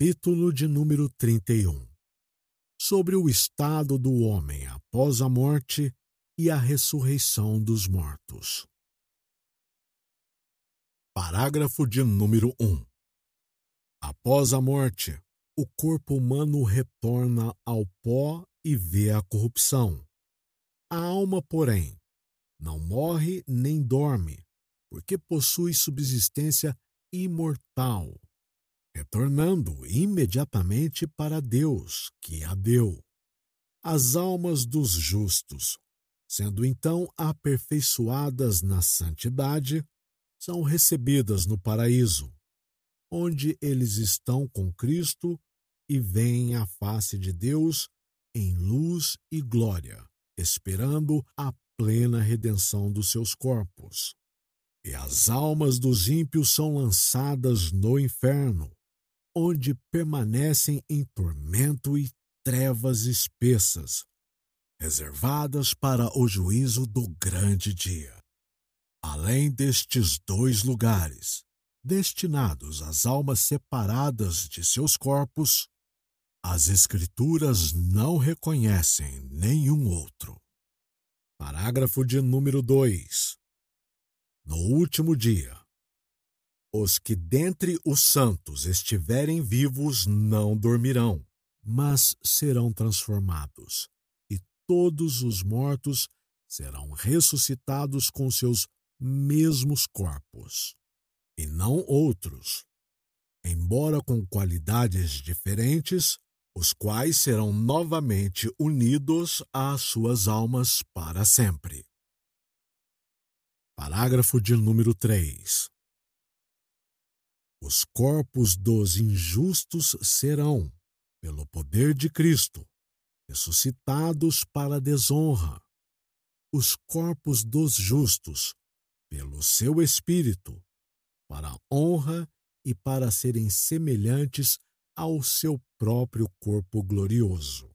Capítulo de número 31 Sobre o estado do homem após a morte e a ressurreição dos mortos. Parágrafo de número 1 Após a morte, o corpo humano retorna ao pó e vê a corrupção. A alma, porém, não morre nem dorme, porque possui subsistência imortal retornando imediatamente para Deus, que a deu. As almas dos justos, sendo então aperfeiçoadas na santidade, são recebidas no paraíso, onde eles estão com Cristo e veem a face de Deus em luz e glória, esperando a plena redenção dos seus corpos. E as almas dos ímpios são lançadas no inferno, onde permanecem em tormento e trevas espessas, reservadas para o juízo do grande dia. Além destes dois lugares, destinados às almas separadas de seus corpos, as Escrituras não reconhecem nenhum outro. Parágrafo de número 2. No último dia, os que dentre os santos estiverem vivos não dormirão, mas serão transformados, e todos os mortos serão ressuscitados com seus mesmos corpos, e não outros, embora com qualidades diferentes, os quais serão novamente unidos às suas almas para sempre. Parágrafo de número 3. Os corpos dos injustos serão, pelo poder de Cristo, ressuscitados para a desonra. Os corpos dos justos, pelo seu Espírito, para a honra e para serem semelhantes ao seu próprio corpo glorioso.